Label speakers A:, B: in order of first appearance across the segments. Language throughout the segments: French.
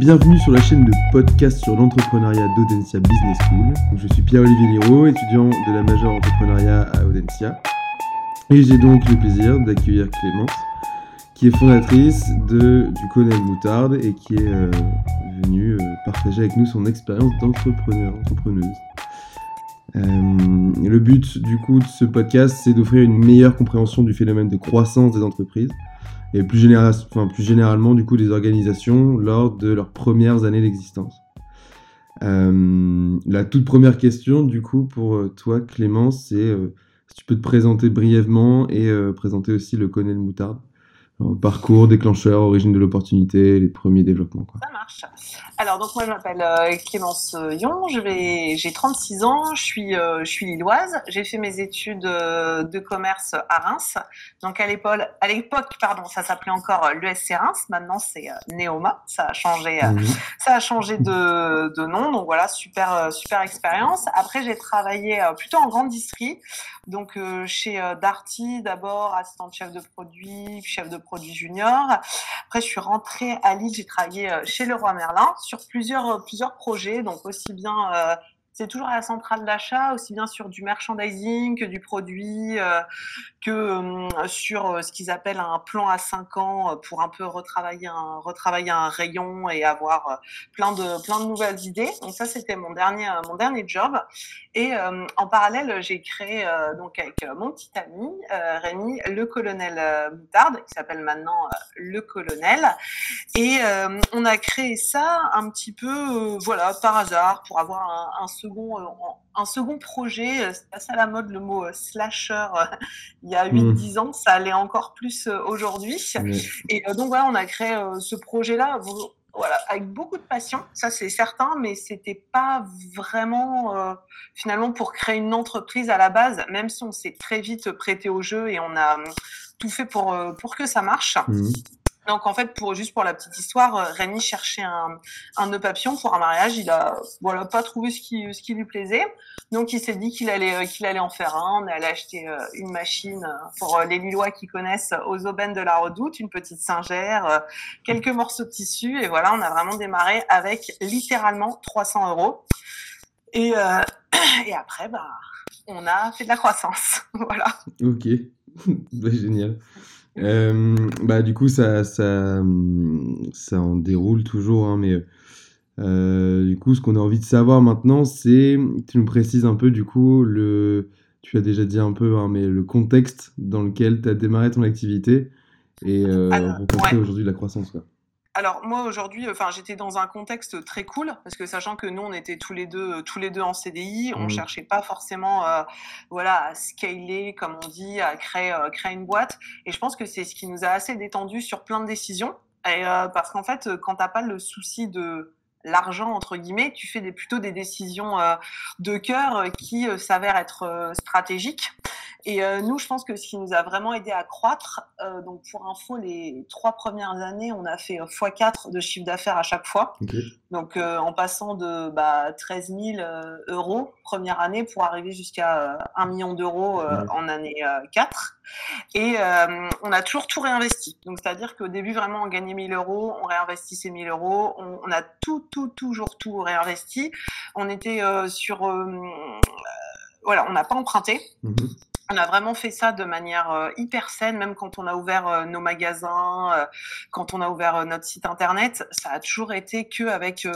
A: Bienvenue sur la chaîne de podcast sur l'entrepreneuriat d'Audencia Business School. Je suis Pierre-Olivier Liraud, étudiant de la majeure entrepreneuriat à Audencia. Et j'ai donc le plaisir d'accueillir Clémence, qui est fondatrice du Connell Moutarde et qui est euh, venue euh, partager avec nous son expérience d'entrepreneur, entrepreneuse. Euh, le but du coup de ce podcast, c'est d'offrir une meilleure compréhension du phénomène de croissance des entreprises et plus, généralement du coup des organisations lors de leurs premières années d'existence. Euh, la toute première question du coup pour euh, toi Clémence, c'est euh, si tu peux te présenter brièvement et présenter aussi le Connell Moutarde. Parcours, déclencheur, origine de l'opportunité, les premiers développements. Quoi.
B: Ça marche. Alors, donc moi, je m'appelle euh, Clémence Yon, je vais, j'ai 36 ans, je suis, euh, je suis lilloise. J'ai fait mes études euh, de commerce à Reims. Donc, à l'époque, pardon, ça s'appelait encore l'ESC Reims. Maintenant, c'est Neoma. Ça a changé, mmh. ça a changé de, de nom. Donc, voilà, super, super expérience. Après, j'ai travaillé plutôt en grande industrie. Donc, chez Darty, d'abord, assistante chef de produit, chef de produit junior. Après, je suis rentrée à Lille, j'ai travaillé chez Leroy Merlin sur plusieurs, euh, plusieurs projets, donc aussi bien euh, c'est toujours à la centrale d'achat, aussi bien sur du merchandising que du produit, euh, que sur ce qu'ils appellent un plan à 5 ans pour un peu retravailler un, retravailler un rayon et avoir plein de, plein de nouvelles idées. Donc ça, c'était mon dernier, mon dernier job. Et en parallèle, j'ai créé donc avec mon petit ami Rémi le colonel Moutarde, qui s'appelle maintenant le colonel. Et on a créé ça un petit peu, voilà, par hasard, pour avoir un, un second, un second projet. C'est passé à la mode le mot slasher il y a 8-10 mmh. ans, ça allait encore plus aujourd'hui. Et donc voilà, on a créé ce projet-là voilà, avec beaucoup de passion, ça c'est certain, mais c'était pas vraiment euh, finalement pour créer une entreprise à la base, même si on s'est très vite prêté au jeu et on a tout fait pour, euh, pour que ça marche. Mmh. Donc en fait, pour juste pour la petite histoire, euh, Rémi cherchait un, un nœud papillon pour un mariage. Il a voilà pas trouvé ce qui ce qui lui plaisait. Donc il s'est dit qu'il allait euh, qu'il allait en faire un. On allait acheter euh, une machine pour les Lillois qui connaissent aux aubaines de la Redoute, une petite singère, quelques morceaux de tissu et voilà, on a vraiment démarré avec littéralement 300 euros. Et et après bah on a fait de la croissance. voilà.
A: Ok, bah, génial. Euh, bah, du coup, ça, ça, ça en déroule toujours, hein, mais euh, du coup, ce qu'on a envie de savoir maintenant, c'est, tu nous précises un peu, du coup, le, tu as déjà dit un peu, hein, mais le contexte dans lequel tu as démarré ton activité et euh, rencontrer aujourd'hui la croissance. Quoi.
B: Alors moi aujourd'hui, enfin j'étais dans un contexte très cool parce que sachant que nous on était tous les deux tous les deux en CDI, on mmh. cherchait pas forcément euh, voilà à scaler comme on dit, à créer euh, créer une boîte et je pense que c'est ce qui nous a assez détendu sur plein de décisions et euh, parce qu'en fait quand t'as pas le souci de l'argent entre guillemets, tu fais des, plutôt des décisions de cœur qui s'avèrent être stratégiques. Et euh, nous, je pense que ce qui nous a vraiment aidé à croître, euh, donc pour info, les trois premières années, on a fait x4 de chiffre d'affaires à chaque fois. Donc euh, en passant de bah, 13 000 euros première année pour arriver jusqu'à 1 million d'euros en année 4. Et on a toujours tout réinvesti. Donc c'est-à-dire qu'au début, vraiment, on gagnait 1000 euros, on réinvestissait 1000 euros, on, on, a tout, tout, toujours tout réinvesti. On était sur... voilà, on n'a pas emprunté. Mhm. On a vraiment fait ça de manière euh, hyper saine, même quand on a ouvert euh, nos magasins, euh, quand on a ouvert notre site internet, ça a toujours été que avec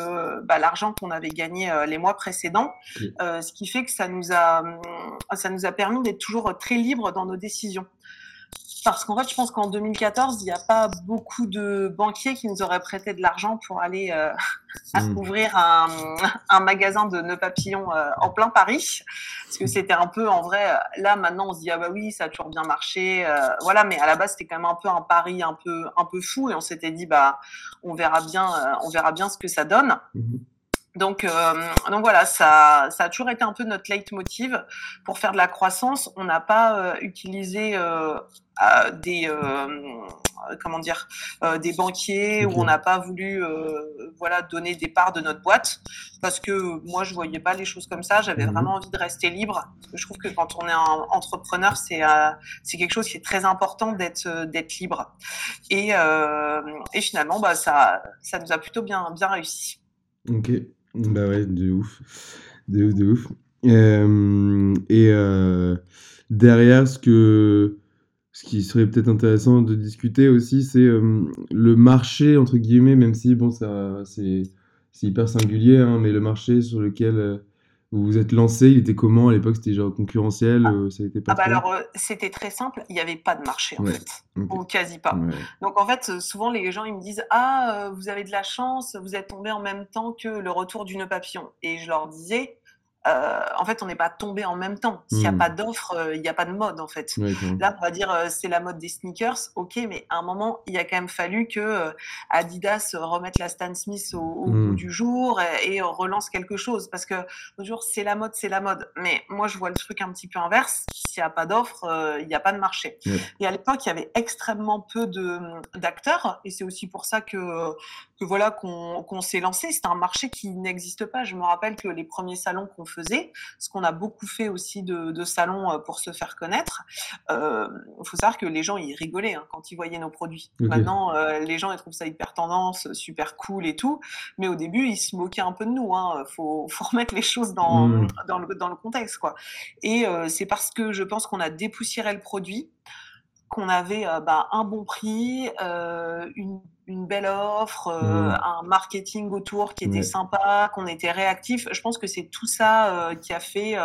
B: bah, l'argent qu'on avait gagné les mois précédents, ce qui fait que ça nous a, hum, ça nous a permis d'être toujours très libres dans nos décisions. Parce qu'en fait, je pense qu'en 2014, il n'y a pas beaucoup de banquiers qui nous auraient prêté de l'argent pour aller euh, hmm. ouvrir un, un, magasin de nœuds papillons euh, en plein Paris. Parce que c'était un peu, en vrai, là, maintenant, on se dit, ah bah oui, ça a toujours bien marché. Euh, voilà, mais à la base, c'était quand même un peu un pari un peu, un peu fou. Et on s'était dit, bah, on verra bien, on verra bien ce que ça donne. Hmm. Donc, donc voilà, ça, ça a toujours été un peu notre leitmotiv pour faire de la croissance. On n'a pas utilisé des comment dire des banquiers ou on n'a pas voulu voilà donner des parts de notre boîte parce que moi je voyais pas les choses comme ça. J'avais mmh vraiment envie de rester libre. je trouve que quand on est un entrepreneur, c'est c'est quelque chose qui est très important d'être d'être libre. Et, et finalement, bah ça ça nous a plutôt bien bien réussi.
A: Ok. Bah ouais, de ouf. De ouf, de ouf. Euh, et euh, derrière, ce, que, ce qui serait peut-être intéressant de discuter aussi, c'est euh, le marché, entre guillemets, même si bon, ça, c'est, hyper singulier, hein, mais le marché sur lequel vous vous êtes lancé, il était comment à l'époque? C'était genre concurrentiel ah.
B: ça pas ah bah Alors, c'était très simple, il n'y avait pas de marché en fait, ou quasi pas. Donc en fait, souvent les gens ils me disent Ah, vous avez de la chance, vous êtes tombé en même temps que le retour d'une papillon. Et je leur disais euh, en fait, on n'est pas tombé en même temps. S'il n'y a hmm. pas d'offre, euh, il n'y a pas de mode, en fait. Là, on va dire, euh, c'est la mode des sneakers, ok, mais à un moment, il a quand même fallu que Adidas remette la Stan Smith au, bout hmm. du jour et, relance quelque chose, parce que toujours, c'est la mode, c'est la mode. Mais moi, je vois le truc un petit peu inverse. S'il n'y a pas d'offre, il n'y a pas de marché. Et à l'époque, il y avait extrêmement peu d'acteurs, et c'est aussi pour ça que, que voilà qu'on s'est lancé. C'était un marché qui n'existe pas. Je me rappelle que les premiers salons qu'on faisait, ce qu'on a beaucoup fait aussi de, salons euh, pour se faire connaître. Il euh, faut savoir que les gens, ils rigolaient hein, quand ils voyaient nos produits. Maintenant, euh, les gens, ils trouvent ça hyper tendance, super cool et tout. Mais au début, ils se moquaient un peu de nous. Il hein. faut, faut, remettre les choses dans, mmh. dans, le, dans le contexte. Quoi. Et c'est parce que je pense qu'on a dépoussiéré le produit qu'on avait bah, un bon prix, une, belle offre, mmh. un marketing autour qui était sympa, qu'on était réactif. Je pense que c'est tout ça qui a fait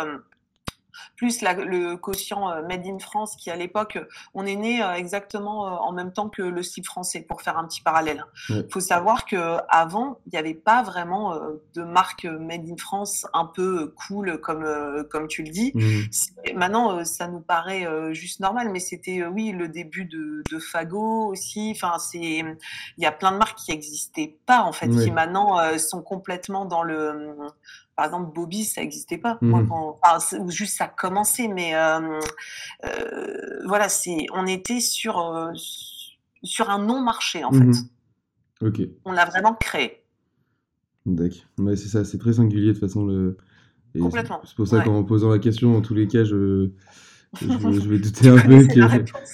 B: plus le quotient euh, Made in France qui à l'époque, on est né euh, exactement euh, en même temps que le style français pour faire un petit parallèle. Il faut savoir que avant, il n'y avait pas vraiment de marque Made in France un peu cool comme comme tu le dis. Mmh. Maintenant, ça nous paraît juste normal, mais c'était oui le début de, de Fago aussi. Enfin, c'est il y a plein de marques qui n'existaient pas en fait, qui maintenant sont complètement dans le par exemple, Bobby, ça n'existait pas. Mmh. ou juste ça a commencé, mais euh, euh, voilà, c'est, on était sur, euh, sur un non-marché en mmh. fait.
A: Ok.
B: On l'a vraiment créé.
A: D'accord. c'est ça, c'est très singulier de toute façon. Le...
B: Complètement.
A: C'est pour ça qu'en posant la question, en tous les cas, je, je, vais douter un peu.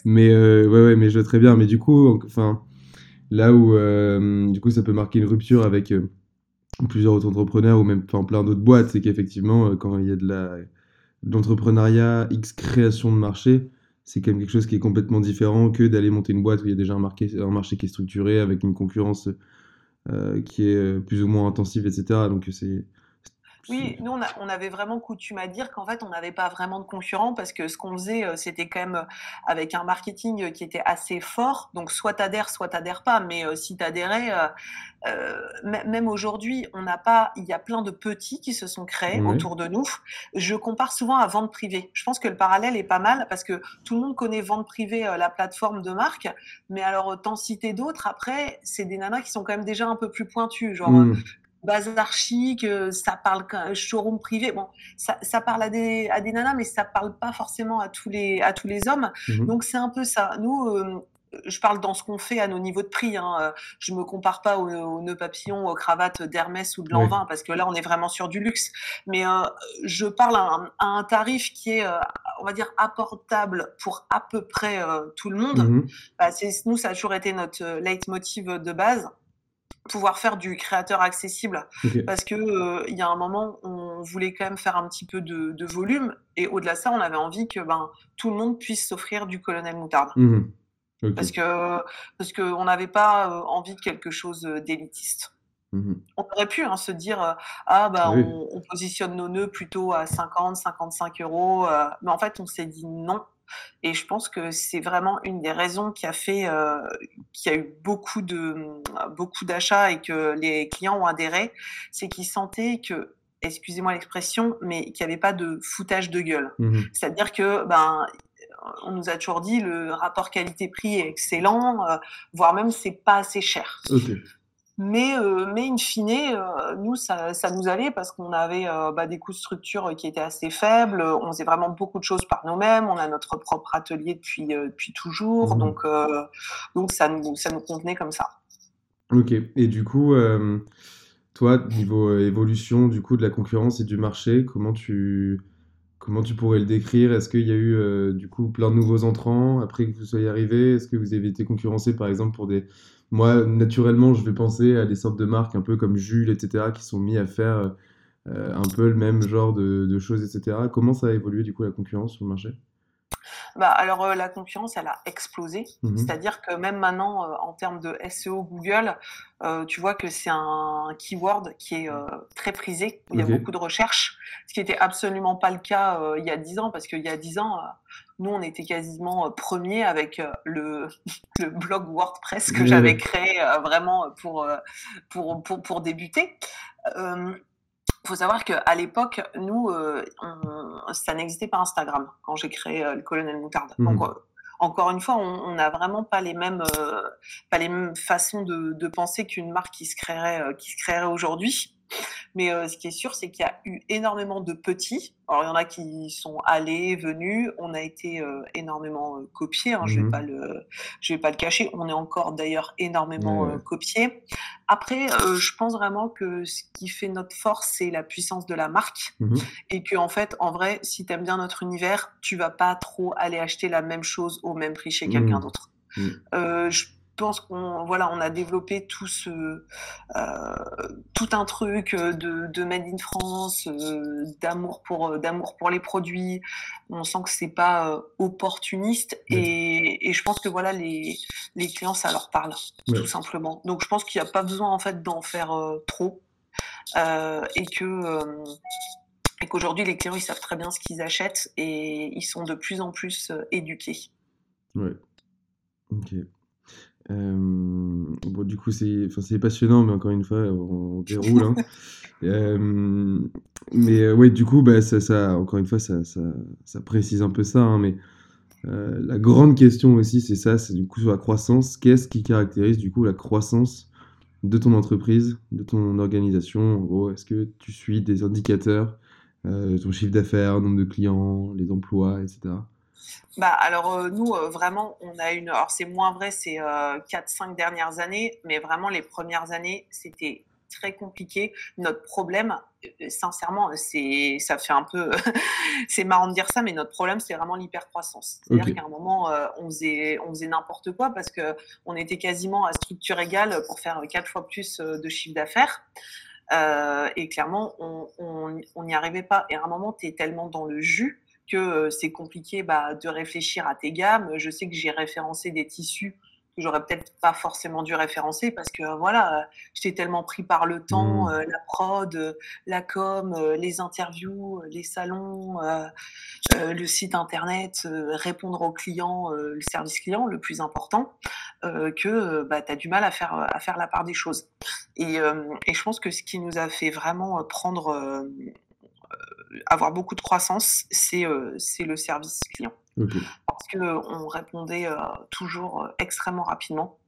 A: Mais ouais, ouais, mais je très bien. Mais du coup, enfin, là où du coup, ça peut marquer une rupture avec plusieurs autres entrepreneurs ou même plein d'autres boîtes, c'est qu'effectivement, euh, quand il y a de la l'entrepreneuriat X création de marché, c'est quand même quelque chose qui est complètement différent que d'aller monter une boîte où il y a déjà un, marché, un marché qui est structuré avec une concurrence euh, qui est euh, plus ou moins intensive, etc. Donc c'est
B: oui, nous, on, avait vraiment coutume à dire qu'en fait, on n'avait pas vraiment de concurrents parce que ce qu'on faisait, euh, c'était quand même euh, avec un marketing euh, qui était assez fort. Donc, soit t'adhères, soit t'adhères pas. Mais si t'adhérais, euh, même aujourd'hui, on n'a pas. Il y a plein de petits qui se sont créés autour de nous. Je compare souvent à vente privée. Je pense que le parallèle est pas mal parce que tout le monde connaît vente privée, la plateforme de marque. Mais alors, autant citer d'autres. Après, c'est des nanas qui sont quand même déjà un peu plus pointues. Genre, mmh bazar chic, euh, ça parle showroom privé. Bon, ça, ça parle à des, à des nanas, mais ça parle pas forcément à tous les, à tous les hommes. Mmh Donc c'est un peu ça. Nous, euh, je parle dans ce qu'on fait à nos niveaux de prix. Hein. Euh, je me compare pas aux, nœuds papillons, aux cravates d'Hermès ou de Lanvin, parce que là, on est vraiment sur du luxe. Mais je parle à un, tarif qui est, on va dire, apportable pour à peu près tout le monde. Mmh bah, nous, ça a toujours été notre leitmotiv de base pouvoir faire du créateur accessible. Parce que euh, il y a un moment on voulait quand même faire un petit peu de, volume. Et au-delà de ça on avait envie que ben tout le monde puisse s'offrir du colonel moutarde. Mmh parce que parce que on n'avait pas euh, envie de quelque chose d'élitiste. Mmh on aurait pu hein, se dire euh, ah bah on, on, positionne nos nœuds plutôt à 50 55 euros mais en fait on s'est dit non et je pense que c'est vraiment une des raisons qui a fait euh, qu'il y a eu beaucoup de beaucoup d'achats et que les clients ont adhéré, c'est qu'ils sentaient que excusez-moi l'expression, mais qu'il n'y avait pas de foutage de gueule. Mmh C'est-à-dire que ben on nous a toujours dit le rapport qualité-prix est excellent, euh, voire même c'est pas assez cher. Mais, euh, mais in fine, euh, nous, ça, ça, nous allait parce qu'on avait euh, bah, des coûts de structure qui étaient assez faibles. On faisait vraiment beaucoup de choses par nous-mêmes. On a notre propre atelier depuis, depuis toujours. Mmh. Donc, donc ça, nous, ça nous convenait comme ça.
A: Ok. Et du coup, toi, niveau évolution du coup de la concurrence et du marché, comment tu, comment tu pourrais le décrire? Est-ce qu'il y a eu du coup plein de nouveaux entrants après que vous soyez arrivé Est-ce que vous avez été concurrencé par exemple pour des moi, naturellement, je vais penser à des sortes de marques un peu comme Jules, etc., qui sont mis à faire euh, un peu le même genre de, choses, etc. Comment ça a évolué du coup la concurrence sur le marché?
B: Bah, alors euh, la concurrence, elle a explosé. Mmh C'est-à-dire que même maintenant, euh, en termes de SEO Google, tu vois que c'est un keyword qui est très prisé. il y a beaucoup de recherches, ce qui n'était absolument pas le cas il y a 10 ans, parce qu'il y a 10 ans, nous, on était quasiment premier avec le, le blog WordPress que j'avais créé vraiment pour, pour, pour, pour débuter. Il faut savoir qu'à l'époque, nous, ça n'existait pas Instagram quand j'ai créé le Colonel Moutarde. Mmh Donc, encore une fois, on n'a vraiment pas les mêmes, pas les mêmes façons de, de penser qu'une marque qui se créerait, qui se créerait aujourd'hui. Mais euh, ce qui est sûr, c'est qu'il y a eu énormément de petits. Alors, il y en a qui sont allés, venus. On a été euh, énormément euh, copiés. Hein, Je ne vais, mmh pas le, je vais pas le cacher. On est encore d'ailleurs énormément copiés. Après, je pense vraiment que ce qui fait notre force, c'est la puissance de la marque. Mmh Et que, en fait, en vrai, si tu aimes bien notre univers, tu vas pas trop aller acheter la même chose au même prix chez quelqu'un mmh. d'autre. je pense qu'on voilà, on a développé tout ce euh, tout un truc de, de made in France, euh, d'amour pour euh, d'amour pour les produits. On sent que c'est pas opportuniste et, et, je pense que voilà les les clients ça leur parle tout simplement. Donc je pense qu'il n'y a pas besoin en fait d'en faire trop et que et qu'aujourd'hui les clients ils savent très bien ce qu'ils achètent et ils sont de plus en plus éduqués.
A: Ouais. Ok. Euh, bon, du coup, c'est c'est passionnant, mais encore une fois, on, déroule. Hein. Euh, mais euh, ouais, du coup, bah, ça, ça, encore une fois, ça, ça, ça précise un peu ça. Hein, mais la grande question aussi, c'est ça, c'est du coup sur la croissance. Qu'est-ce qui caractérise du coup la croissance de ton entreprise, de ton organisation? En gros, est-ce que tu suis des indicateurs, ton chiffre d'affaires, nombre de clients, les emplois, etc.
B: Bah, alors, euh, nous, euh, vraiment, on a une. Alors, c'est moins vrai ces euh, 4-5 dernières années, mais vraiment, les premières années, c'était très compliqué. Notre problème, euh, sincèrement, c'est, ça fait un peu, c'est marrant de dire ça, mais notre problème, c'est vraiment l'hypercroissance. C'est-à-dire qu'à un moment, on faisait, on faisait n'importe quoi parce que on était quasiment à structure égale pour faire quatre fois plus de chiffre d'affaires. et clairement, on n'y arrivait pas. Et à un moment, tu es tellement dans le jus que c'est compliqué bah, de réfléchir à tes gammes. Je sais que j'ai référencé des tissus que j'aurais peut-être pas forcément dû référencer parce que voilà, j'étais tellement pris par le temps, mmh. la prod, la com, les interviews, les salons, le site internet, répondre aux clients, le service client, le plus important, que bah, tu as du mal à faire, à faire la part des choses. Et, et, je pense que ce qui nous a fait vraiment prendre avoir beaucoup de croissance, c'est c'est le service client. Parce qu'on répondait toujours extrêmement rapidement.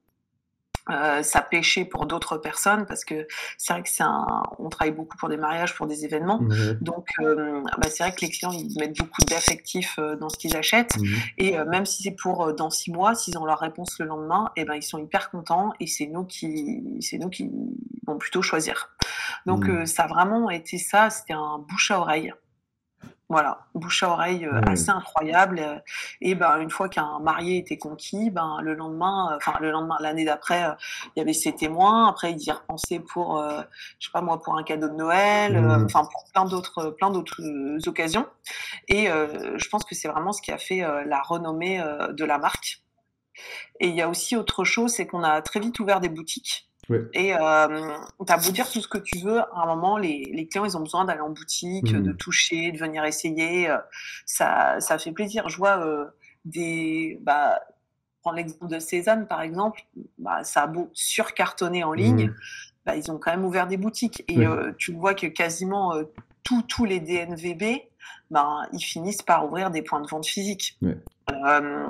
B: Ça pêchait pour d'autres personnes parce que c'est vrai que c'est un, on travaille beaucoup pour des mariages, pour des événements, donc bah, c'est vrai que les clients ils mettent beaucoup d'affectifs dans ce qu'ils achètent mmh et même si c'est pour dans six mois, s'ils ont leur réponse le lendemain, et eh ben ils sont hyper contents et c'est nous qui c'est nous qui vont plutôt choisir. Donc mmh. ça a vraiment été ça, c'était un bouche à oreille. Voilà, bouche à oreille euh, assez incroyable. Euh, et ben, une fois qu'un marié était conquis, ben, le lendemain, euh, enfin, le lendemain, l'année d'après, il y avait ses témoins. Après, ils y repensaient pour, je sais pas moi, pour un cadeau de Noël, mmh. enfin, pour plein d'autres, plein d'autres occasions. Et je pense que c'est vraiment ce qui a fait la renommée de la marque. Et il y a aussi autre chose, c'est qu'on a très vite ouvert des boutiques. Et euh, tu as beau dire tout ce que tu veux, à un moment, les, les clients, ils ont besoin d'aller en boutique, de mmh. toucher, de venir essayer. Ça, ça fait plaisir. Je vois euh, des... Bah, prends l'exemple de Cézanne, par exemple. Bah, ça a beau surcartonner en ligne. Mmh. Bah, ils ont quand même ouvert des boutiques. Et euh, tu vois que quasiment euh, tous les DNVB, bah, ils finissent par ouvrir des points de vente physiques. Euh,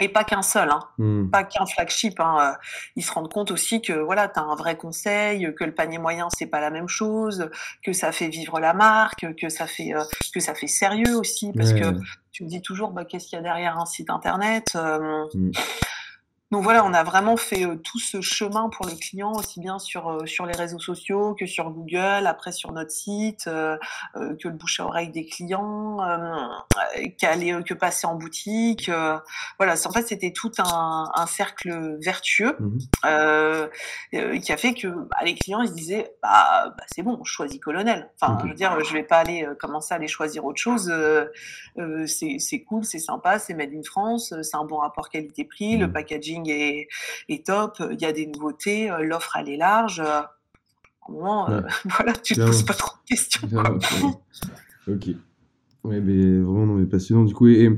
B: et pas qu'un seul, hein. mmh. pas qu'un flagship. Hein. Ils se rendent compte aussi que voilà, tu as un vrai conseil, que le panier moyen c'est pas la même chose, que ça fait vivre la marque, que ça fait que ça fait sérieux aussi, parce que tu me dis toujours bah, qu'est-ce qu'il y a derrière un site internet. Mmh. Donc voilà, on a vraiment fait euh, tout ce chemin pour les clients, aussi bien sur, euh, sur les réseaux sociaux que sur Google, après sur notre site, euh, que le bouche à oreille des clients, qu'aller, que passer en boutique. voilà, en fait, c'était tout un, un, cercle vertueux mmh qui a fait que bah, les clients ils se disaient bah, bah, c'est bon, je choisis Colonel. Enfin, je veux dire, je vais pas aller commencer à aller choisir autre chose. c'est cool, c'est sympa, c'est made in France, c'est un bon rapport qualité-prix, le mmh. Est, top, il y a des nouveautés, euh, l'offre elle est large. Euh, au euh, voilà, tu te poses pas trop de questions.
A: ok. Ouais, mais vraiment, non, mais passionnant du coup. Et,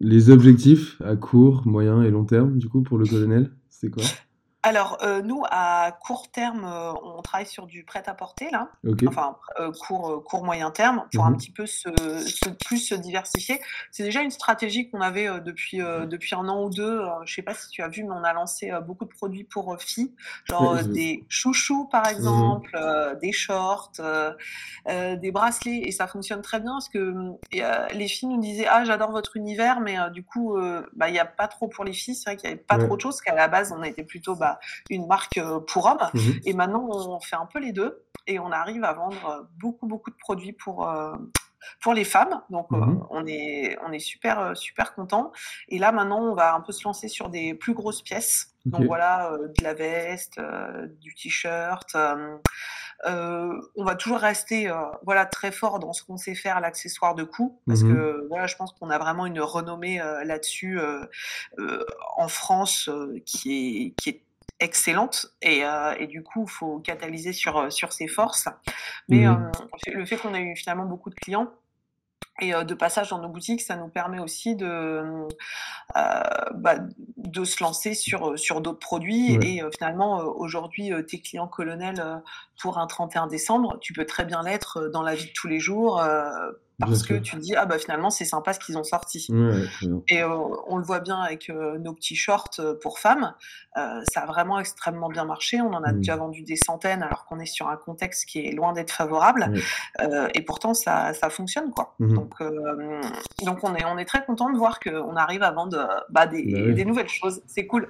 A: les objectifs à court, moyen et long terme, du coup, pour le colonel, c'est quoi?
B: Alors, euh, nous, à court terme, euh, on travaille sur du prêt-à-porter, là. Enfin, euh, court, court, moyen terme, pour un mmh petit peu se, plus se diversifier. C'est déjà une stratégie qu'on avait depuis, depuis un an ou deux. je sais pas si tu as vu, mais on a lancé beaucoup de produits pour filles, genre des chouchous, par mmh exemple, des shorts, des bracelets, et ça fonctionne très bien parce que les filles nous disaient Ah, j'adore votre univers, mais du coup, bah, il n'y a pas trop pour les filles. C'est vrai qu'il n'y avait pas trop de choses, qu'à la base, on était plutôt. Bah, une marque euh, pour hommes. Mhm. Et maintenant, on fait un peu les deux et on arrive à vendre beaucoup, beaucoup de produits pour, euh, pour les femmes. Donc, euh, mhm. on, est, on est super, super content. Et là, maintenant, on va un peu se lancer sur des plus grosses pièces. Donc, voilà, de la veste, du t-shirt. on va toujours rester voilà, très fort dans ce qu'on sait faire, l'accessoire de cou, parce mhm. que voilà, je pense qu'on a vraiment une renommée là-dessus en France qui, est, qui est excellente et, euh, et, du coup il faut catalyser sur, euh, sur ses forces mais mmh euh, le fait qu'on ait eu finalement beaucoup de clients et de passage dans nos boutiques, ça nous permet aussi de, bah, de se lancer sur, sur d'autres produits. Et finalement, aujourd'hui, tes clients colonels pour un 31 décembre, tu peux très bien l'être dans la vie de tous les jours parce que tu te dis ah bah finalement c'est sympa ce qu'ils ont sorti. Et euh, on le voit bien avec euh, nos petits shorts euh, pour femmes. Ça a vraiment extrêmement bien marché. On en a mmh. déjà vendu des centaines alors qu'on est sur un contexte qui est loin d'être favorable. Et pourtant ça, ça fonctionne quoi. Mmh donc donc on est on est très content de voir qu'on arrive à vendre bah, des, bah des, nouvelles choses. C'est cool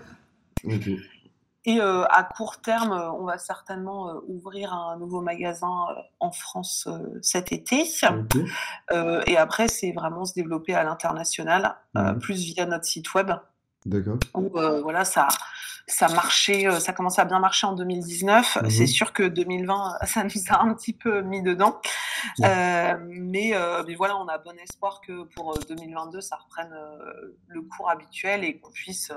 B: et euh, à court terme, euh, on va certainement euh, ouvrir un nouveau magasin en France cet été. et après, c'est vraiment se développer à l'international, mmh. plus via notre site web.
A: D'accord.
B: Où voilà, ça, ça marchait, ça commençait à bien marcher en 2019. Mmh c'est sûr que 2020, ça nous a un petit peu mis dedans. mais, mais, voilà, on a bon espoir que pour 2022, ça reprenne le cours habituel et qu'on puisse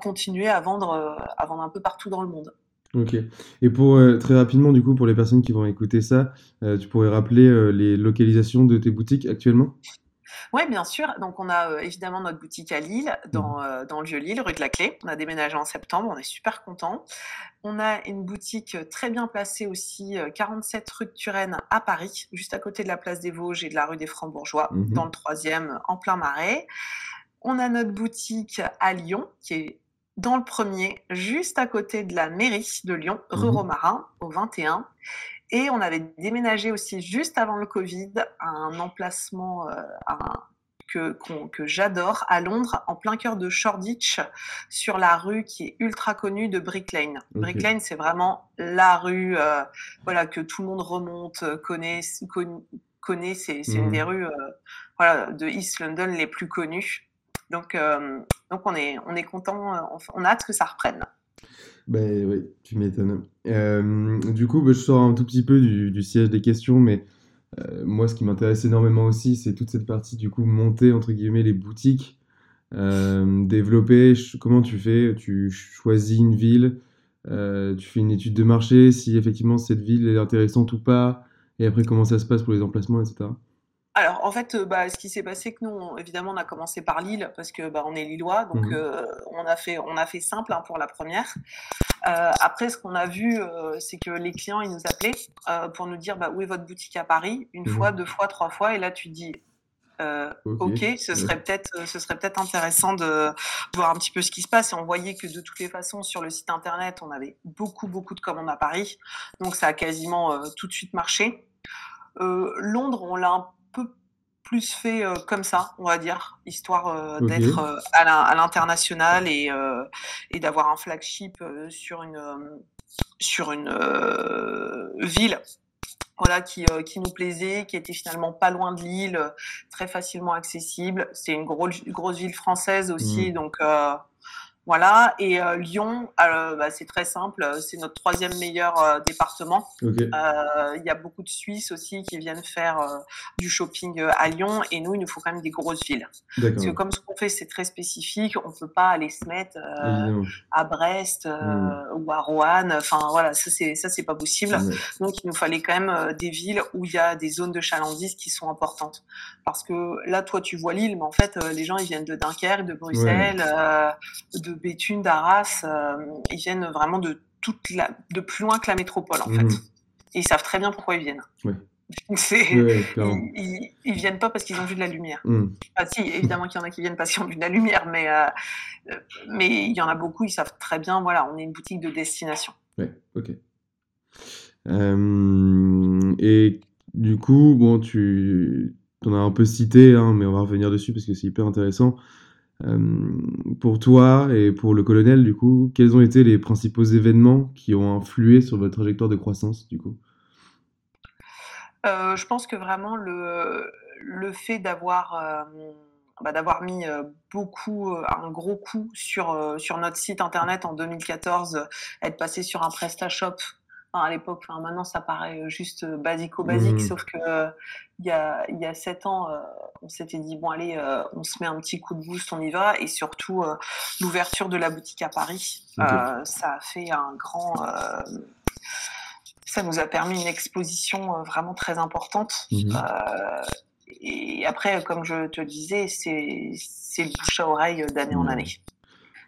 B: continuer à vendre, euh, à vendre un peu partout dans le monde.
A: Ok. Et pour euh, très rapidement, du coup, pour les personnes qui vont écouter ça, euh, tu pourrais rappeler les localisations de tes boutiques actuellement?
B: Oui, bien sûr. Donc, on a évidemment notre boutique à Lille, dans, mmh. dans le Vieux-Lille, rue de la Clé. On a déménagé en septembre, on est super contents. On a une boutique très bien placée aussi, 47 rue de Turenne à Paris, juste à côté de la place des Vosges et de la rue des Francs-Bourgeois, mmh dans le troisième, en plein marais. On a notre boutique à Lyon, qui est dans le premier, juste à côté de la mairie de Lyon, rue mmh Romarin, au 21. Et on avait déménagé aussi juste avant le Covid à un emplacement euh, que, j'adore à Londres, en plein cœur de Shoreditch, sur la rue qui est ultra connue de Brick Lane. Brick Lane, c'est vraiment la rue euh, voilà, que tout le monde remonte, connaît. connaît, c'est une mmh. des rues euh, de East London les plus connues. Donc, euh, donc on est, on est content, euh, on a hâte que ça reprenne.
A: Ben oui, tu m'étonnes. Euh, du coup, ben, je sors un tout petit peu du, siège des questions, mais moi, ce qui m'intéresse énormément aussi, c'est toute cette partie, du coup, monter, entre guillemets, les boutiques, développer. Comment tu fais? Tu choisis une ville, tu fais une étude de marché, si effectivement cette ville est intéressante ou pas, et après, comment ça se passe pour les emplacements, etc.
B: Alors, en fait, euh, bah, ce qui s'est passé, que nous, évidemment, on a commencé par Lille parce que bah, on est lillois, donc mmh euh, on a fait, on a fait simple hein, pour la première. Euh, après, ce qu'on a vu, c'est que les clients, ils nous appelaient pour nous dire, bah, où est votre boutique à Paris? Une mmh fois, deux fois, trois fois, et là, tu dis, euh, ok, ce serait peut-être, ce serait peut-être intéressant de voir un petit peu ce qui se passe. Et on voyait que de toutes les façons, sur le site internet, on avait beaucoup, beaucoup de commandes à Paris, donc ça a quasiment euh, tout de suite marché. Londres, on l'a plus fait comme ça, on va dire, histoire d'être à l'international et, et d'avoir un flagship sur une sur une ville voilà, qui, euh, qui nous plaisait, qui était finalement pas loin de Lille, très facilement accessible. C'est une grosse, grosse ville française aussi, mmh. donc euh, voilà, et euh, Lyon, euh, bah, c'est très simple, c'est notre troisième meilleur euh, département. Il y a beaucoup de Suisses aussi qui viennent faire du shopping à Lyon, et nous, il nous faut quand même des grosses villes. Parce que comme ce qu'on fait, c'est très spécifique, on ne peut pas aller se mettre à Brest mmh. ou à Roanne, enfin voilà, ça c'est ça c'est pas possible. Donc il nous fallait quand même des villes où il y a des zones de chalandise qui sont importantes. Parce que là, toi, tu vois Lille, mais en fait, les gens, ils viennent de Dunkerque, de Bruxelles, de Béthune, d'Arras, euh, ils viennent vraiment de, toute la, de plus loin que la métropole, en fait. Et ils savent très bien pourquoi ils viennent. ils, ils, viennent pas parce qu'ils ont vu de la lumière. Mhm. si, évidemment qu'il y en a qui viennent parce qu'ils ont vu de la lumière, mais, euh, mais il y en a beaucoup, ils savent très bien, voilà, on est une boutique de destination.
A: Ouais, ok. Euh, et du coup, bon, tu en as un peu cité, hein, mais on va revenir dessus parce que c'est hyper intéressant. Euh, pour toi et pour le colonel, du coup, quels ont été les principaux événements qui ont influé sur votre trajectoire de croissance, du coup?
B: Euh, Je pense que vraiment le, le fait d'avoir euh, bah, mis beaucoup, un gros coup sur, sur notre site internet en 2014, être passé sur un PrestaShop à l'époque, maintenant ça paraît juste basico-basique, mmh. sauf que il y a, y a sept ans, on s'était dit bon allez, on se met un petit coup de boost, on y va, et surtout l'ouverture de la boutique à Paris, ça a fait un grand, ça nous a permis une exposition vraiment très importante. Mmh. et après, comme je te disais, c'est le bouche à oreille d'année en année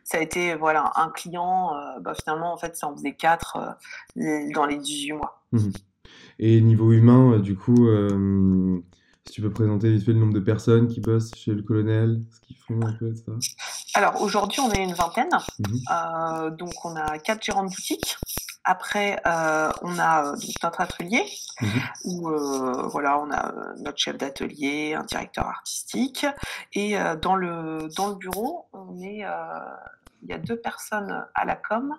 B: ça a été voilà un client. Euh, bah, finalement, en fait, ça en faisait quatre euh, dans les 18 mois.
A: Mmh Et niveau humain, euh, du coup, si tu peux présenter vite fait le nombre de personnes qui bossent chez le colonel, ce qu'ils font un peu, ça.
B: Alors aujourd'hui, on est une vingtaine. Mmh donc on a quatre gérants de boutique. Après, euh, on a euh, notre atelier mhm. où euh, voilà, on a notre chef d'atelier, un directeur artistique, et dans le dans le bureau, on est il y a deux personnes à la com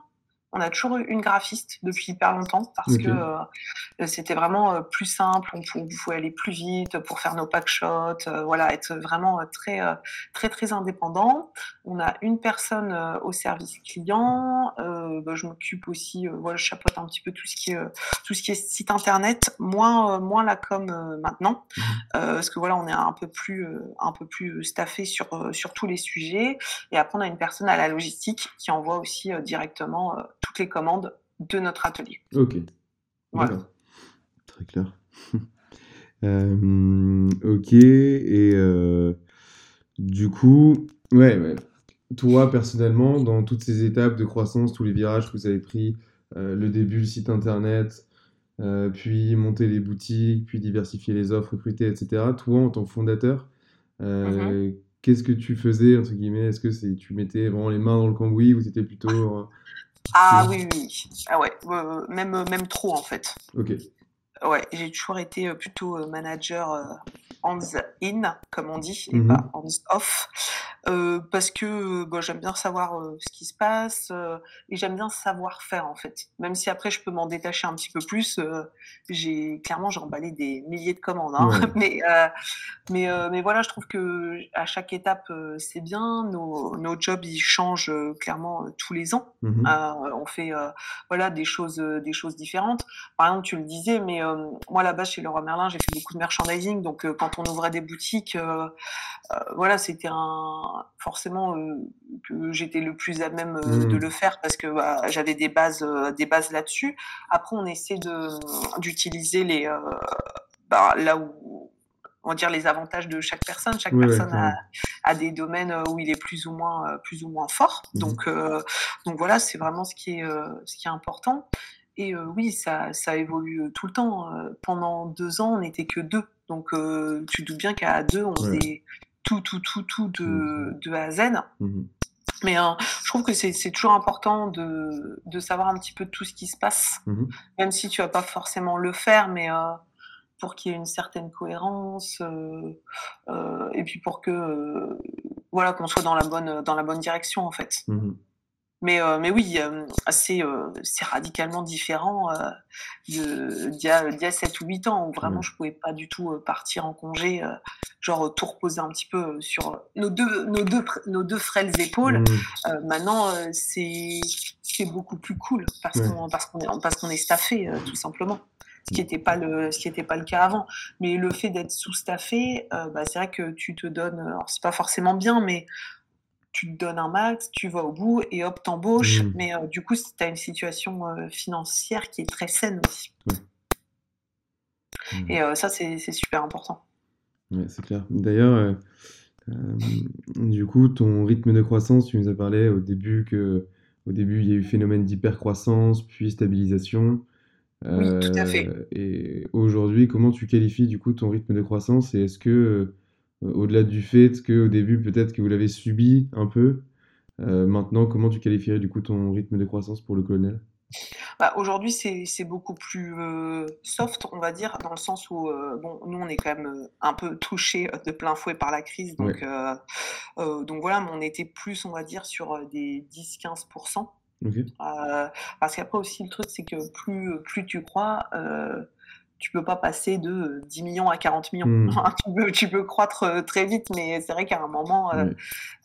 B: on a toujours eu une graphiste depuis hyper longtemps parce que euh, c'était vraiment euh, plus simple, on pouvait, aller plus vite pour faire nos pack shots, euh, voilà, être vraiment très très très indépendant. On a une personne au service client, bah, je m'occupe aussi, voilà, je chapeaute un petit peu tout ce qui est tout ce qui est site internet, moins moins la com maintenant, mmh. parce que voilà, on est un peu plus un peu plus staffé sur sur tous les sujets. Et après, on a une personne à la logistique qui envoie aussi directement toutes les commandes de notre atelier.
A: Ok. Voilà. Très clair. Euh, ok. Et euh, du coup, ouais, toi personnellement, dans toutes ces étapes de croissance, tous les virages que vous avez pris, euh, le début, le site internet, puis monter les boutiques, puis diversifier les offres, recruter, etc. Toi, en tant que fondateur, mm-hmm. qu'est-ce que tu faisais, entre guillemets? Est-ce que tu mettais vraiment les mains dans le cambouis ou c'était plutôt
B: ah oui, oui, Ah ouais, même, même trop en fait.
A: Ok.
B: Ouais, j'ai toujours été plutôt manager hands-in, comme on dit, et mmh pas hands-off, euh, parce que bon, j'aime bien savoir euh, ce qui se passe euh, et j'aime bien savoir faire en fait. Même si après je peux m'en détacher un petit peu plus, j'ai clairement j'ai emballé des milliers de commandes, hein, mais mais mais voilà, je trouve que à chaque étape c'est bien. Nos, nos jobs ils changent clairement tous les ans. Mmh on fait voilà des choses des choses différentes. Par exemple, tu le disais, mais moi là-bas chez Leroy Merlin, j'ai fait beaucoup de merchandising, donc quand on ouvrait des boutiques, euh, euh, voilà, c'était un forcément euh, que j'étais le plus à même de mmh. le faire parce que bah, j'avais des bases, des bases là-dessus. Après, on essaie de d'utiliser les bah, là où on va dire les avantages de chaque personne. Chaque personne a, des domaines où il est plus ou moins, plus ou moins fort. Mmh. Donc, donc voilà, c'est vraiment ce qui est, ce qui est important. Et oui, ça, ça évolue tout le temps. Pendant deux ans, on n'était que deux Donc, tu te doutes bien qu'à deux, on faisait tout, tout, tout, tout de, de A à Z. Mmh mais je trouve que c'est toujours important de, de, savoir un petit peu tout ce qui se passe, mmh même si tu vas pas forcément le faire, mais pour qu'il y ait une certaine cohérence et puis pour que voilà qu'on soit dans la bonne dans la bonne direction en fait. Mmh mais, euh, mais oui, euh, c'est radicalement différent euh, d'il y, a, y a 7 ou 8 ans où vraiment je pouvais pas du tout partir en congé, genre tout reposer un petit peu sur nos deux, nos deux, nos deux frêles épaules. Mmh. maintenant, c'est beaucoup plus cool parce qu'on parce qu'on est, parce qu'on est staffé, tout simplement. Ce qui n'était pas le ce qui était pas le cas avant. Mais le fait d'être sous-staffé bah, c'est vrai que tu te donnes alors c'est pas forcément bien mais tu te donnes un max, tu vas au bout et hop, t'embauches. Mmh. Mais euh, du coup, tu as une situation euh, financière qui est très saine aussi. Mmh. Et euh, ça, c'est super important.
A: Ouais, c'est clair. D'ailleurs, du coup, ton rythme de croissance, tu nous as parlé au début que au début, il y a eu phénomène d'hypercroissance, puis stabilisation.
B: Oui, tout à fait.
A: Et aujourd'hui, comment tu qualifies du coup ton rythme de croissance et est-ce que au-delà du fait qu'au début, peut-être que vous l'avez subi un peu, euh, maintenant, comment tu qualifierais du coup ton rythme de croissance pour le colonel?
B: Bah, Aujourd'hui, c'est beaucoup plus euh, soft, on va dire, dans le sens où bon, nous, on est quand même un peu touché de plein fouet par la crise. Donc, donc voilà, mais on était plus, on va dire, sur des 10-15%. parce qu'après aussi, le truc, c'est que plus, plus tu crois, tu peux pas passer de 10 millions à 40 millions. Mmh. tu, peux, croître euh, très vite, mais c'est vrai qu'à un moment. Euh,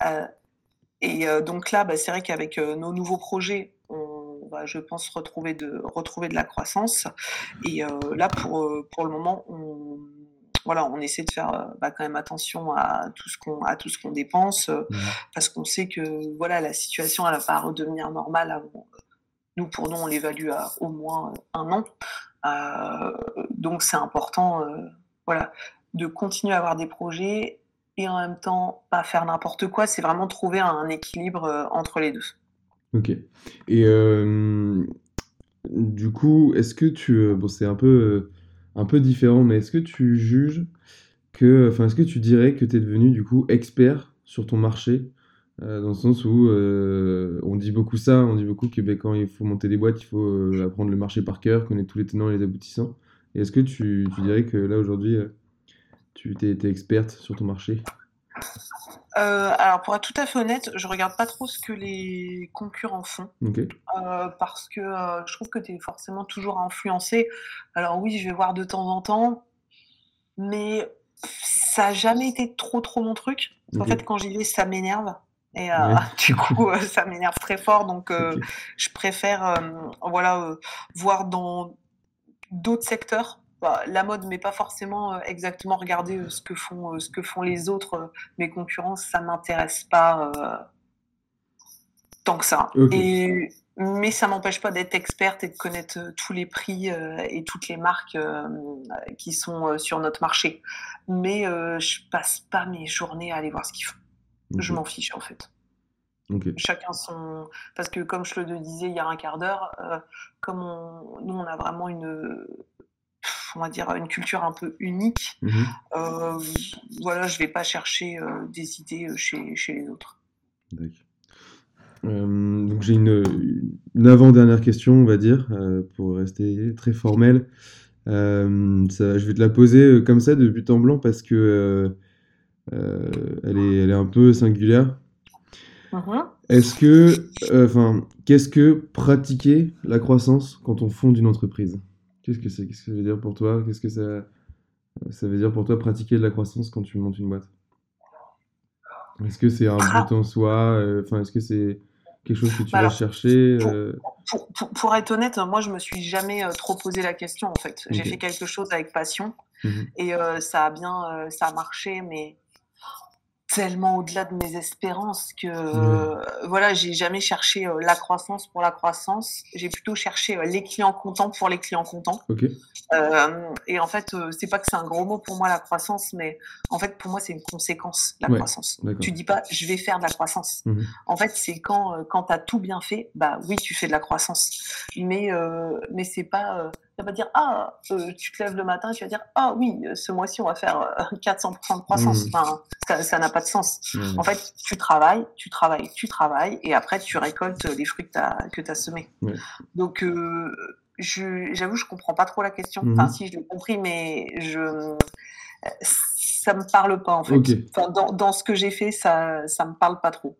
B: euh, et donc là, bah, c'est vrai qu'avec nos nouveaux projets, on va, je pense, retrouver de, retrouver de la croissance. Et là, pour, pour le moment, on, voilà, on essaie de faire bah, quand même attention à tout ce qu'on à tout ce qu'on dépense mmh. parce qu'on sait que voilà la situation elle va pas redevenir normale avant. Nous pour nous on l'évalue à au moins un an. Euh, donc c'est important euh, voilà, de continuer à avoir des projets et en même temps pas faire n'importe quoi. C'est vraiment trouver un équilibre euh, entre les deux.
A: Ok. Et du coup, est-ce que tu... bon, c'est un peu, un peu différent, mais est-ce que tu juges que... Enfin, est-ce que tu dirais que tu es devenu du coup expert sur ton marché? Dans le sens où on dit beaucoup ça, on dit beaucoup que ben, quand il faut monter des boîtes, il faut apprendre le marché par cœur, connaître tous les tenants et les aboutissants. est-ce que tu, dirais que là aujourd'hui, tu étais experte sur ton marché?
B: Alors pour être tout à fait honnête, je regarde pas trop ce que les concurrents font parce que je trouve que tu es forcément toujours influencé. Alors oui, je vais voir de temps en temps, mais ça n'a jamais été trop trop mon truc. En fait, quand j'y vais, ça m'énerve. Et euh, du coup, euh, ça m'énerve très fort. Donc, euh, je préfère voilà, voir dans d'autres secteurs. Bah, la mode, mais pas forcément exactement regarder ce, que font, ce que font les autres, mes concurrents, ça m'intéresse pas tant que ça. Et, mais ça m'empêche pas d'être experte et de connaître tous les prix et toutes les marques qui sont sur notre marché. Mais je passe pas mes journées à aller voir ce qu'ils font. Je m'en fiche en fait. Chacun son. Parce que comme je le disais il y a un quart d'heure, euh, comme nous on a vraiment une, on va dire une culture un peu unique. Mmh euh, voilà, je vais pas chercher euh, des idées chez, chez les autres.
A: donc j'ai une, une avant-dernière question, on va dire, pour rester très formel. Ça, je vais te la poser comme ça de but en blanc parce que elle, est, elle est un peu singulière. Mmh Est-ce que, euh, enfin, qu'est-ce que pratiquer la croissance quand on fonde une entreprise? Qu'est-ce que c'est? Qu'est-ce que ça veut dire pour toi? Qu'est-ce que ça, ça veut dire pour toi pratiquer de la croissance quand tu montes une boîte? Est-ce que c'est un ah. but en soi? Euh, Enfin, est-ce que c'est quelque chose que tu vas chercher?
B: euh? pour, être honnête, moi, je me suis jamais trop posé la question en fait. J'ai fait quelque chose avec passion mmh et ça a bien, ça a marché, mais tellement au-delà de mes espérances que euh, voilà, j'ai jamais cherché euh, la croissance pour la croissance. J'ai plutôt cherché euh, les clients contents pour les clients contents. et en fait, c'est pas que c'est un gros mot pour moi la croissance, mais en fait pour moi c'est une conséquence la croissance. Tu dis pas je vais faire de la croissance. Mmh en fait, c'est quand quand tu as tout bien fait, bah oui, tu fais de la croissance. Mais mais c'est pas vas pas dire ah euh, tu te lèves le matin et tu vas dire ah oui ce mois-ci on va faire 400% de croissance. Mmh. Enfin, ça n'a pas de sens. Mmh. En fait tu travailles, tu travailles, tu travailles et après tu récoltes les fruits que tu as, semés. Donc j'avoue je comprends pas trop la question. Enfin si je l'ai compris mais je ça me parle pas en fait. dans, dans, ce que j'ai fait, ça ça me parle pas trop.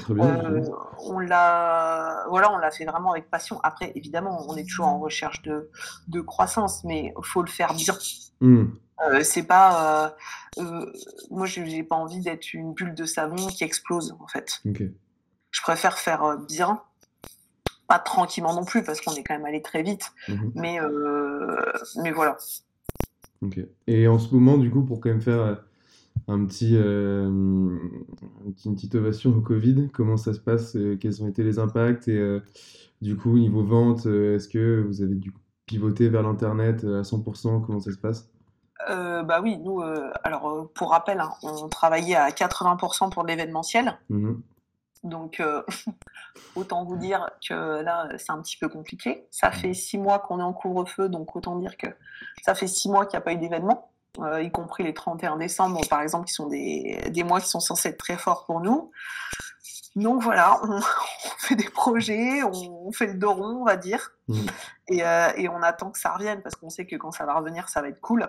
A: très bien.
B: Euh, on l'a voilà, on l'a fait vraiment avec passion. Après, évidemment, on est toujours en recherche de, de croissance, mais faut le faire bien. Hmm. Euh, c'est pas euh, moi, j'ai pas envie d'être une bulle de savon qui explose en fait. Je préfère faire bien pas tranquillement non plus parce qu'on est quand même allé très vite, mhm. mais mais voilà.
A: Et en ce moment, du coup, pour quand même faire euh, un petit, euh, une petite ovation au Covid, comment ça se passe euh, Quels ont été les impacts Et du coup, niveau vente, est-ce que vous avez dû pivoter vers l'Internet à 100% Comment ça se passe?
B: Bah oui, nous, alors pour rappel, hein, on travaillait à 80% pour l'événementiel. Mmh donc, euh, autant vous dire que là, c'est un petit peu compliqué. Ça fait six mois qu'on est en couvre-feu, donc autant dire que ça fait six mois qu'il n'y a pas eu d'événement, euh, y compris les 31 décembre, par exemple, qui sont des, mois qui sont censés être très forts pour nous. Donc voilà, on, fait des projets, on, fait le dos rond, on va dire, mmh. euh, et, on attend que ça revienne, parce qu'on sait que quand ça va revenir, ça va être cool.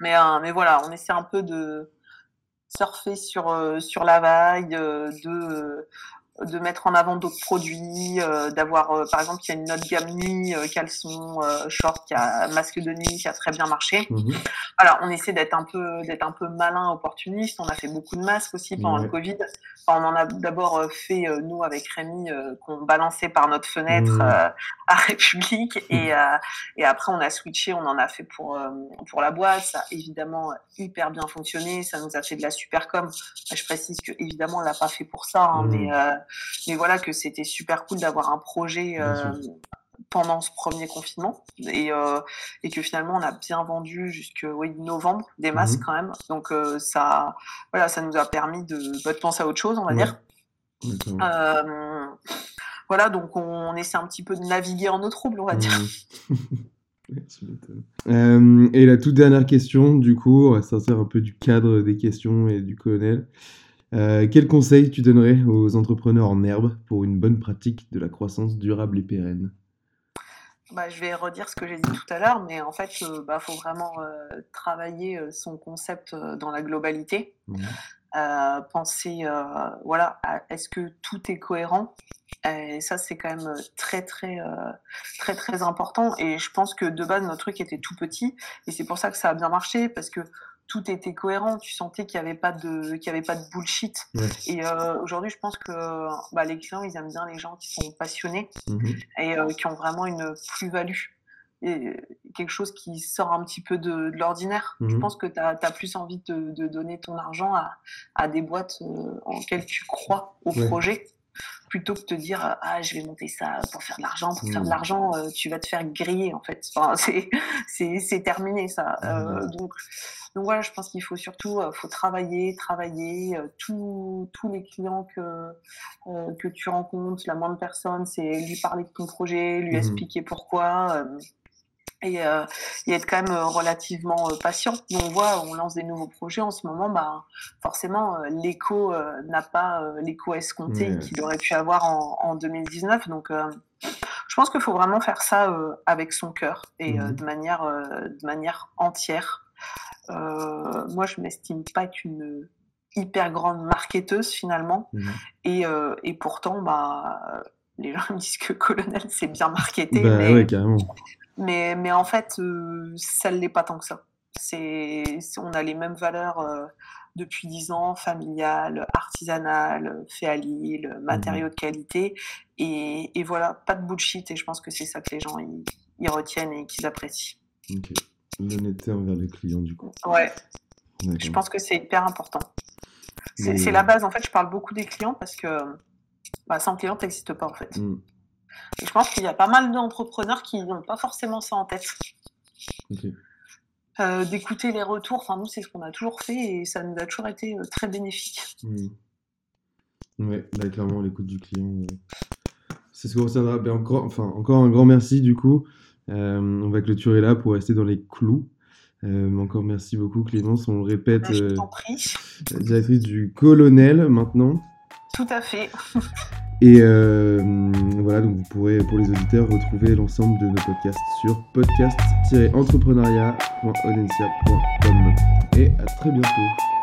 B: Mais, mais voilà, on essaie un peu de surfer sur, euh, sur la vague, euh, de, de mettre en avant d'autres produits, euh, d'avoir, euh, par exemple, il y a une autre gamme nuit, euh, caleçon, short, qui a masque de nuit, qui a très bien marché. Mhm. Alors, on essaie d'être un peu, d'être un peu malin, opportuniste. On a fait beaucoup de masques aussi pendant le Covid. on en a d'abord fait nous avec Rémi, qu'on balançait par notre fenêtre mhm. à République, et, et après on a switché, on en a fait pour pour la boîte. Ça a évidemment hyper bien fonctionné. Ça nous a fait de la super com. Je précise que évidemment on l'a pas fait pour ça, hein, mhm. mais mais voilà que c'était super cool d'avoir un projet euh, pendant ce premier confinement et, euh, et, que finalement on a bien vendu jusqu'au oui, novembre des masques mmh quand même. Donc euh, ça, voilà, ça nous a permis de, bah, de, penser à autre chose, on va dire. voilà, donc on, essaie un petit peu de naviguer en eau trouble, on va dire.
A: Mmh. et la toute dernière question, du coup, on va sortir un peu du cadre des questions et du colonel. Euh, quel conseil tu donnerais aux entrepreneurs en herbe pour une bonne pratique de la croissance durable et pérenne
B: bah, je vais redire ce que j'ai dit tout à l'heure, mais en fait, il euh, bah, faut vraiment euh, travailler son concept dans la globalité. Mmh. penser, voilà, est-ce que tout est cohérent? Et ça, c'est quand même très, très, très, très important. Et je pense que de base, notre truc était tout petit. Et c'est pour ça que ça a bien marché, parce que tout était cohérent. Tu sentais qu'il n'y avait pas de, qu'il avait pas de bullshit. Et euh, aujourd'hui, je pense que bah, les clients, ils aiment bien les gens qui sont passionnés mhm. et euh, qui ont vraiment une plus-value. Et quelque chose qui sort un petit peu de, l'ordinaire. Je mhm. pense que tu as, plus envie de, donner ton argent à, à des boîtes euh, en lesquelles tu crois au projet plutôt que de te dire ah je vais monter ça pour faire de l'argent pour faire de mmh. l'argent euh, tu vas te faire griller en fait enfin, c'est terminé ça euh, donc donc voilà je pense qu'il faut surtout euh, faut travailler travailler tous tous les clients que que tu rencontres la moindre personne c'est lui parler de ton projet lui mmh. expliquer pourquoi et, euh, et, être quand même euh, relativement euh, patient. on voit, on lance des nouveaux projets en ce moment, bah, forcément, l'écho n'a pas l'écho escompté qu'il aurait pu avoir en, en 2019. Donc, je pense qu'il faut vraiment faire ça avec son cœur et mmh de, manière, de manière entière. moi, je m'estime pas qu'une hyper grande marketeuse finalement. Mmh et, et, pourtant, bah, les gens me disent que Colonel, c'est bien marketé.
A: Bah, mais... ouais, carrément.
B: Mais, mais en fait, euh, ça ne l'est pas tant que ça. C'est, on a les mêmes valeurs euh, depuis dix ans, familiales, artisanales, fait à mmh matériaux de qualité. Et, et, voilà, pas de bullshit. Et je pense que c'est ça que les gens ils, retiennent et qu'ils apprécient.
A: Ok. L'honnêteté envers les clients, du coup.
B: Ouais. Je pense que c'est hyper important. C'est, la base. En fait, je parle beaucoup des clients parce que bah, sans client, tu n'existes pas, en fait. Mmh je pense qu'il y a pas mal d'entrepreneurs qui n'ont pas forcément ça en tête. Euh, d'écouter les retours, enfin nous c'est ce qu'on a toujours fait et ça nous a toujours été euh, très bénéfique.
A: Oui, bah, clairement l'écoute du client, euh, c'est ce qu'on retiendra. Ben, encore, enfin, encore un grand merci du coup. on va clôturer là pour rester dans les clous. encore merci beaucoup Clémence, on le répète,
B: Je t'en prie.
A: directrice du colonel maintenant.
B: Tout à fait.
A: Et voilà, donc vous pourrez, pour les auditeurs, retrouver l'ensemble de nos podcasts sur podcast-entrepreneuriat.audencia.com. Et à très bientôt.